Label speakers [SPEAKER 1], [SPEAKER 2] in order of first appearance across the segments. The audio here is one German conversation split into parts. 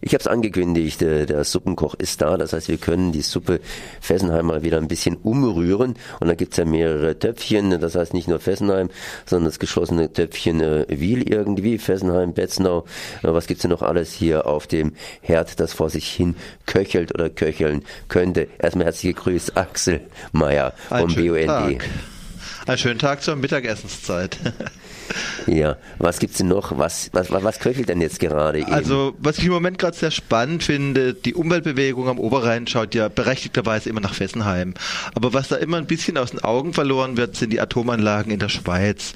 [SPEAKER 1] Ich habe es angekündigt, äh, der Suppenkoch ist da, das heißt, wir können die Suppe Fessenheim mal wieder ein bisschen umrühren und da gibt's ja mehrere Töpfchen, das heißt nicht nur Fessenheim, sondern das geschlossene Töpfchen äh, Wiel irgendwie, Fessenheim, Betznau, äh, was gibt's denn noch alles hier auf dem Herd, das vor sich hin köchelt oder köcheln könnte. Erstmal herzliche Grüße, Axel Meyer vom BUND. Tag.
[SPEAKER 2] Einen schönen Tag zur Mittagessenszeit.
[SPEAKER 1] Ja, was gibt's denn noch? Was, was, was köchelt denn jetzt gerade? Eben?
[SPEAKER 2] Also, was ich im Moment gerade sehr spannend finde, die Umweltbewegung am Oberrhein schaut ja berechtigterweise immer nach Fessenheim. Aber was da immer ein bisschen aus den Augen verloren wird, sind die Atomanlagen in der Schweiz.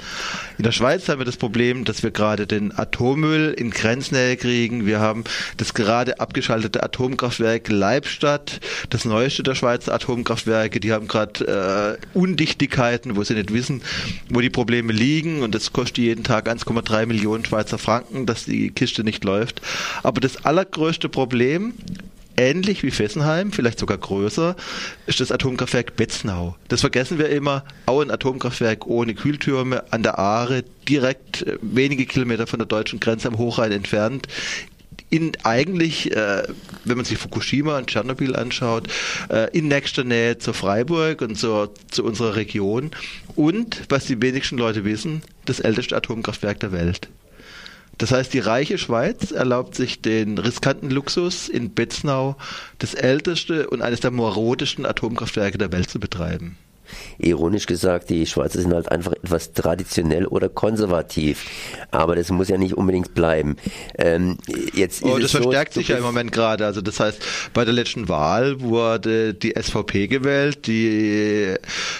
[SPEAKER 2] In der Schweiz haben wir das Problem, dass wir gerade den Atommüll in Grenznähe kriegen. Wir haben das gerade abgeschaltete Atomkraftwerk Leibstadt, das neueste der Schweizer Atomkraftwerke. Die haben gerade äh, Undichtigkeiten, wo sie nicht wissen, wo die Probleme liegen. Und das kostet jeden Tag 1,3 Millionen Schweizer Franken, dass die Kiste nicht läuft. Aber das allergrößte Problem ähnlich wie Fessenheim, vielleicht sogar größer, ist das Atomkraftwerk Betznau. Das vergessen wir immer. Auch ein Atomkraftwerk ohne Kühltürme an der Aare, direkt äh, wenige Kilometer von der deutschen Grenze am Hochrhein entfernt in eigentlich, äh, wenn man sich Fukushima und Tschernobyl anschaut, äh, in nächster Nähe zur Freiburg und zur, zu unserer Region und, was die wenigsten Leute wissen, das älteste Atomkraftwerk der Welt. Das heißt, die reiche Schweiz erlaubt sich den riskanten Luxus, in Betznau das älteste und eines der morodesten Atomkraftwerke der Welt zu betreiben
[SPEAKER 1] ironisch gesagt, die Schweizer sind halt einfach etwas traditionell oder konservativ. Aber das muss ja nicht unbedingt bleiben.
[SPEAKER 2] Ähm, jetzt oh, das verstärkt so, sich ja im Moment gerade. Also das heißt, bei der letzten Wahl wurde die SVP gewählt, die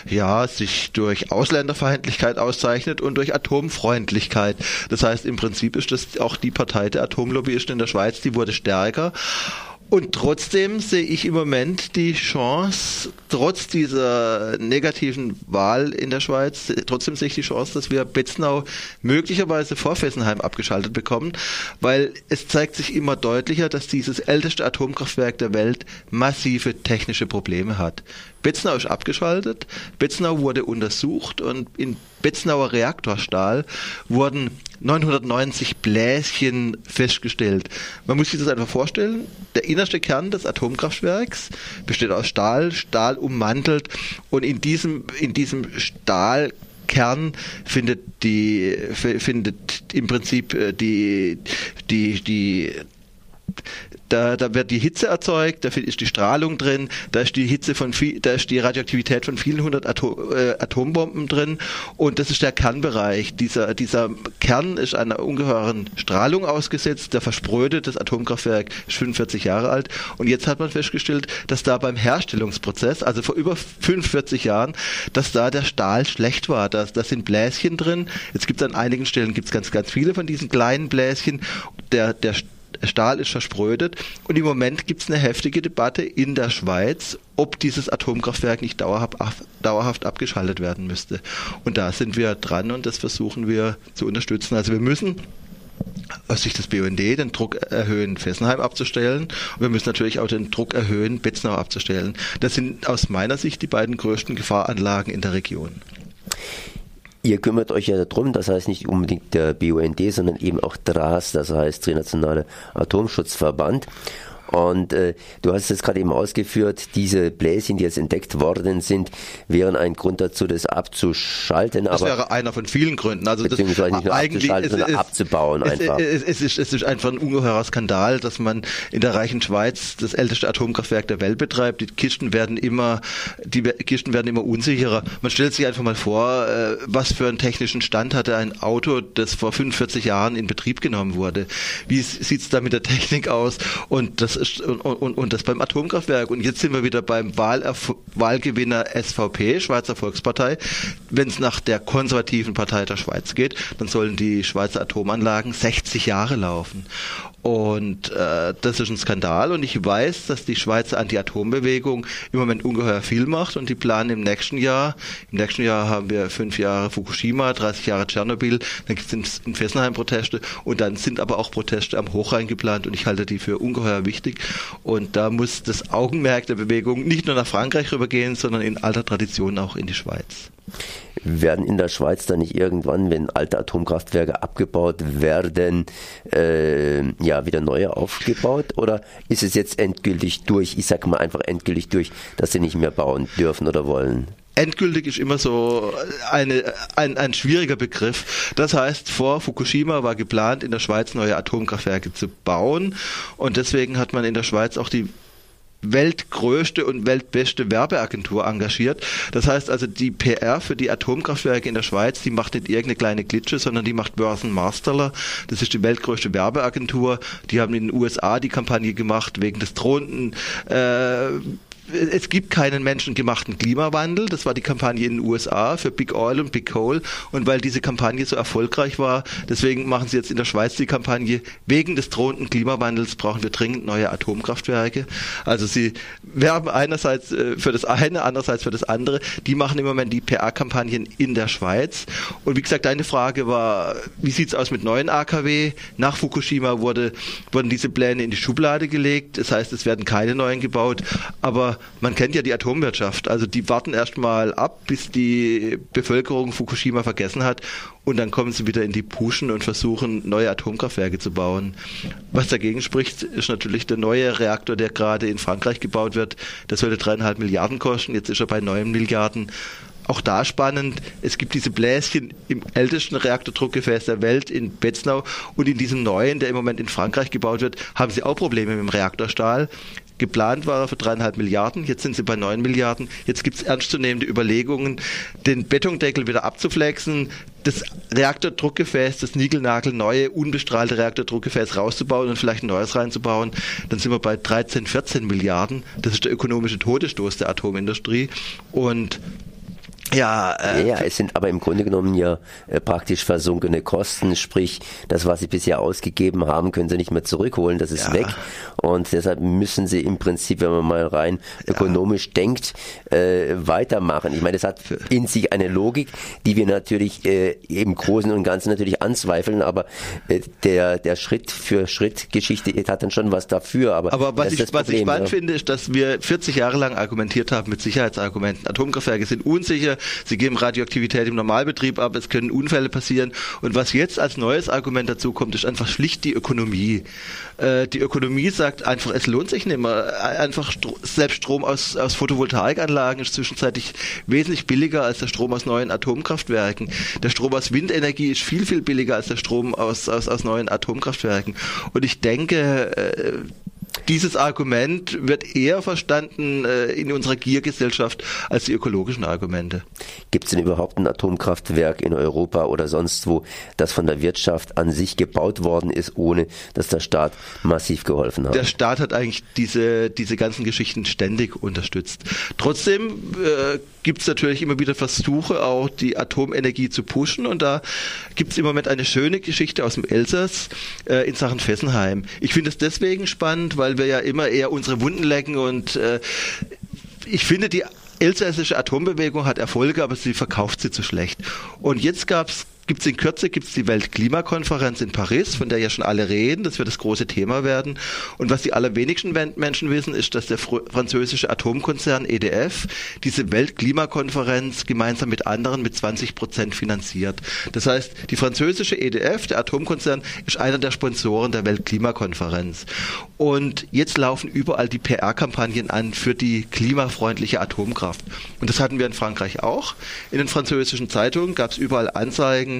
[SPEAKER 2] ja sich durch Ausländerfeindlichkeit auszeichnet und durch Atomfreundlichkeit. Das heißt, im Prinzip ist das auch die Partei der Atomlobbyisten in der Schweiz, die wurde stärker. Und trotzdem sehe ich im Moment die Chance, trotz dieser negativen Wahl in der Schweiz, trotzdem sehe ich die Chance, dass wir Betznau möglicherweise vor Fessenheim abgeschaltet bekommen, weil es zeigt sich immer deutlicher, dass dieses älteste Atomkraftwerk der Welt massive technische Probleme hat. Betznau ist abgeschaltet, Betznau wurde untersucht und in Betznauer Reaktorstahl wurden 990 Bläschen festgestellt. Man muss sich das einfach vorstellen. Der innerste Kern des Atomkraftwerks besteht aus Stahl, Stahl ummantelt und in diesem, in diesem Stahl Kern findet die findet im Prinzip äh, die die die da, da wird die Hitze erzeugt, da ist die Strahlung drin, da ist die Hitze von viel, da ist die Radioaktivität von vielen hundert Atom, äh, Atombomben drin und das ist der Kernbereich. Dieser, dieser Kern ist einer ungeheuren Strahlung ausgesetzt, der versprödet, das Atomkraftwerk ist 45 Jahre alt und jetzt hat man festgestellt, dass da beim Herstellungsprozess, also vor über 45 Jahren, dass da der Stahl schlecht war, da, da sind Bläschen drin, jetzt gibt es an einigen Stellen gibt's ganz, ganz viele von diesen kleinen Bläschen, der, der Stahl ist versprödet und im Moment gibt es eine heftige Debatte in der Schweiz, ob dieses Atomkraftwerk nicht dauerhaft, dauerhaft abgeschaltet werden müsste. Und da sind wir dran und das versuchen wir zu unterstützen. Also wir müssen aus Sicht des BUND den Druck erhöhen, Fessenheim abzustellen. Und wir müssen natürlich auch den Druck erhöhen, Betznau abzustellen. Das sind aus meiner Sicht die beiden größten Gefahranlagen in der Region.
[SPEAKER 1] Ihr kümmert euch ja darum, das heißt nicht unbedingt der BUND, sondern eben auch DRAS, das heißt Trinationale Atomschutzverband. Und äh, du hast es gerade eben ausgeführt, diese Bläschen, die jetzt entdeckt worden sind, wären ein Grund dazu, das abzuschalten.
[SPEAKER 2] Das wäre einer von vielen Gründen. Also
[SPEAKER 1] beziehungsweise nicht nur abzuschalten, sondern abzubauen
[SPEAKER 2] es,
[SPEAKER 1] einfach.
[SPEAKER 2] Es, es, ist, es ist einfach ein ungeheurer Skandal, dass man in der reichen Schweiz das älteste Atomkraftwerk der Welt betreibt. Die Kisten werden immer, die Kisten werden immer unsicherer. Man stellt sich einfach mal vor, äh, was für einen technischen Stand hatte ein Auto, das vor 45 Jahren in Betrieb genommen wurde. Wie sieht es da mit der Technik aus? Und das und, und, und das beim Atomkraftwerk. Und jetzt sind wir wieder beim Wahlerf Wahlgewinner SVP, Schweizer Volkspartei. Wenn es nach der konservativen Partei der Schweiz geht, dann sollen die Schweizer Atomanlagen 60 Jahre laufen. Und äh, das ist ein Skandal. Und ich weiß, dass die Schweizer Anti-Atom-Bewegung im Moment ungeheuer viel macht und die planen im nächsten Jahr, im nächsten Jahr haben wir fünf Jahre Fukushima, 30 Jahre Tschernobyl, dann gibt es in Fessenheim Proteste und dann sind aber auch Proteste am Hochrhein geplant und ich halte die für ungeheuer wichtig. Und da muss das Augenmerk der Bewegung nicht nur nach Frankreich rübergehen, sondern in alter Tradition auch in die Schweiz.
[SPEAKER 1] Werden in der Schweiz dann nicht irgendwann, wenn alte Atomkraftwerke abgebaut werden, äh, ja, wieder neue aufgebaut? Oder ist es jetzt endgültig durch, ich sag mal einfach endgültig durch, dass sie nicht mehr bauen dürfen oder wollen?
[SPEAKER 2] endgültig ist immer so eine, ein, ein schwieriger Begriff. Das heißt, vor Fukushima war geplant, in der Schweiz neue Atomkraftwerke zu bauen und deswegen hat man in der Schweiz auch die weltgrößte und weltbeste Werbeagentur engagiert. Das heißt also, die PR für die Atomkraftwerke in der Schweiz, die macht nicht irgendeine kleine Glitsche, sondern die macht Börsen Masterler. Das ist die weltgrößte Werbeagentur. Die haben in den USA die Kampagne gemacht wegen des drohenden äh, es gibt keinen menschengemachten Klimawandel. Das war die Kampagne in den USA für Big Oil und Big Coal. Und weil diese Kampagne so erfolgreich war, deswegen machen sie jetzt in der Schweiz die Kampagne, wegen des drohenden Klimawandels brauchen wir dringend neue Atomkraftwerke. Also sie werben einerseits äh, für das eine, andererseits für das andere. Die machen im Moment die PR-Kampagnen in der Schweiz. Und wie gesagt, deine Frage war, wie sieht's aus mit neuen AKW? Nach Fukushima wurde, wurden diese Pläne in die Schublade gelegt. Das heißt, es werden keine neuen gebaut. Aber man kennt ja die Atomwirtschaft. Also die warten erstmal ab, bis die Bevölkerung Fukushima vergessen hat und dann kommen sie wieder in die Puschen und versuchen, neue Atomkraftwerke zu bauen. Was dagegen spricht, ist natürlich der neue Reaktor, der gerade in Frankreich gebaut wird. Der sollte dreieinhalb Milliarden kosten, jetzt ist er bei neun Milliarden. Auch da spannend, es gibt diese Bläschen im ältesten Reaktordruckgefäß der Welt in Betznau und in diesem neuen, der im Moment in Frankreich gebaut wird, haben sie auch Probleme mit dem Reaktorstahl. Geplant war er für dreieinhalb Milliarden, jetzt sind sie bei neun Milliarden. Jetzt gibt es ernstzunehmende Überlegungen, den Betondeckel wieder abzuflexen, das Reaktordruckgefäß, das Nigelnagel neue, unbestrahlte Reaktordruckgefäß rauszubauen und vielleicht ein neues reinzubauen. Dann sind wir bei 13, 14 Milliarden. Das ist der ökonomische Todesstoß der Atomindustrie. Und
[SPEAKER 1] ja, äh, ja, es sind aber im Grunde genommen ja äh, praktisch versunkene Kosten, sprich das, was sie bisher ausgegeben haben, können sie nicht mehr zurückholen, das ist ja. weg und deshalb müssen sie im Prinzip, wenn man mal rein ja. ökonomisch denkt, äh, weitermachen. Ich meine, es hat in sich eine Logik, die wir natürlich äh, im Großen und Ganzen natürlich anzweifeln, aber äh, der, der Schritt für Schritt Geschichte hat dann schon was dafür. Aber,
[SPEAKER 2] aber was, ich, was ich spannend ja. finde, ist, dass wir 40 Jahre lang argumentiert haben mit Sicherheitsargumenten. Atomkraftwerke sind unsicher, sie geben Radioaktivität im Normalbetrieb ab, es können Unfälle passieren. Und was jetzt als neues Argument dazu kommt, ist einfach schlicht die Ökonomie. Äh, die Ökonomie sagt einfach, es lohnt sich nicht mehr. Einfach Stro selbst Strom aus, aus Photovoltaikanlagen ist zwischenzeitlich wesentlich billiger als der Strom aus neuen Atomkraftwerken. Der Strom aus Windenergie ist viel, viel billiger als der Strom aus, aus, aus neuen Atomkraftwerken. Und ich denke, äh, dieses Argument wird eher verstanden äh, in unserer Giergesellschaft als die ökologischen Argumente.
[SPEAKER 1] Gibt es denn überhaupt ein Atomkraftwerk in Europa oder sonst wo, das von der Wirtschaft an sich gebaut worden ist, ohne dass der Staat massiv geholfen hat?
[SPEAKER 2] Der Staat hat eigentlich diese, diese ganzen Geschichten ständig unterstützt. Trotzdem äh, gibt es natürlich immer wieder Versuche, auch die Atomenergie zu pushen. Und da gibt es im Moment eine schöne Geschichte aus dem Elsass äh, in Sachen Fessenheim. Ich finde es deswegen spannend, weil wir ja immer eher unsere Wunden lecken und äh, ich finde, die elsässische Atombewegung hat Erfolge, aber sie verkauft sie zu schlecht. Und jetzt gab es gibt es in Kürze gibt's die Weltklimakonferenz in Paris, von der ja schon alle reden. Das wird das große Thema werden. Und was die allerwenigsten Menschen wissen, ist, dass der französische Atomkonzern EDF diese Weltklimakonferenz gemeinsam mit anderen mit 20 Prozent finanziert. Das heißt, die französische EDF, der Atomkonzern, ist einer der Sponsoren der Weltklimakonferenz. Und jetzt laufen überall die PR-Kampagnen an für die klimafreundliche Atomkraft. Und das hatten wir in Frankreich auch. In den französischen Zeitungen gab es überall Anzeigen,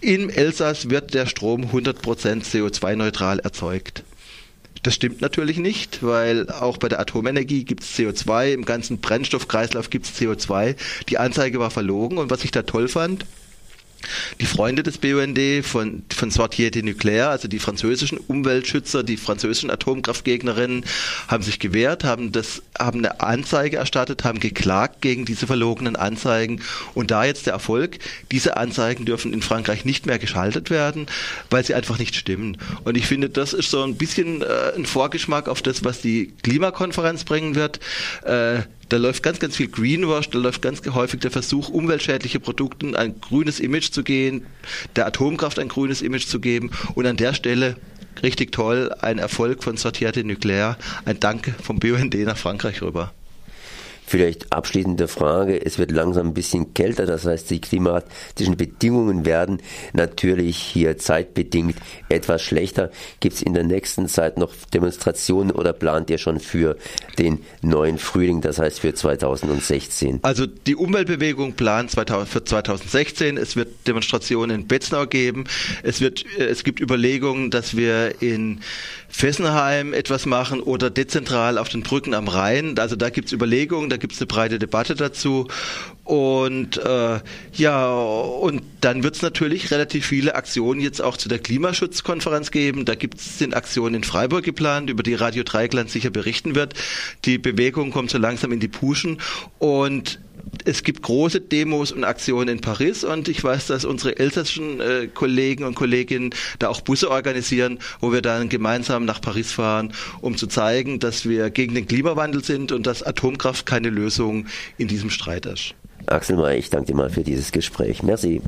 [SPEAKER 2] im Elsass wird der Strom 100% CO2-neutral erzeugt. Das stimmt natürlich nicht, weil auch bei der Atomenergie gibt es CO2, im ganzen Brennstoffkreislauf gibt es CO2. Die Anzeige war verlogen und was ich da toll fand, die Freunde des BUND von, von Sortier Nucléaire, also die französischen Umweltschützer, die französischen Atomkraftgegnerinnen, haben sich gewehrt, haben das, haben eine Anzeige erstattet, haben geklagt gegen diese verlogenen Anzeigen. Und da jetzt der Erfolg, diese Anzeigen dürfen in Frankreich nicht mehr geschaltet werden, weil sie einfach nicht stimmen. Und ich finde, das ist so ein bisschen äh, ein Vorgeschmack auf das, was die Klimakonferenz bringen wird. Äh, da läuft ganz, ganz viel Greenwash, da läuft ganz häufig der Versuch, umweltschädliche Produkten ein grünes Image zu gehen, der Atomkraft ein grünes Image zu geben und an der Stelle richtig toll, ein Erfolg von Sortierte Nuclear, ein Dank vom BUND nach Frankreich rüber.
[SPEAKER 1] Vielleicht abschließende Frage. Es wird langsam ein bisschen kälter, das heißt, die klimatischen Bedingungen werden natürlich hier zeitbedingt etwas schlechter. Gibt es in der nächsten Zeit noch Demonstrationen oder plant ihr schon für den neuen Frühling, das heißt für 2016?
[SPEAKER 2] Also die Umweltbewegung plant für 2016. Es wird Demonstrationen in Betznau geben. Es, wird, äh, es gibt Überlegungen, dass wir in Fessenheim etwas machen oder dezentral auf den Brücken am Rhein. Also da gibt es Überlegungen, da gibt es eine breite Debatte dazu. Und äh, ja, und dann wird es natürlich relativ viele Aktionen jetzt auch zu der Klimaschutzkonferenz geben. Da gibt es sind Aktionen in Freiburg geplant, über die Radio Dreigland sicher berichten wird. Die Bewegung kommt so langsam in die Puschen und es gibt große Demos und Aktionen in Paris und ich weiß, dass unsere elsässischen äh, Kollegen und Kolleginnen da auch Busse organisieren, wo wir dann gemeinsam nach Paris fahren, um zu zeigen, dass wir gegen den Klimawandel sind und dass Atomkraft keine Lösung in diesem Streit ist.
[SPEAKER 1] Axel May, ich danke dir mal für dieses Gespräch. Merci.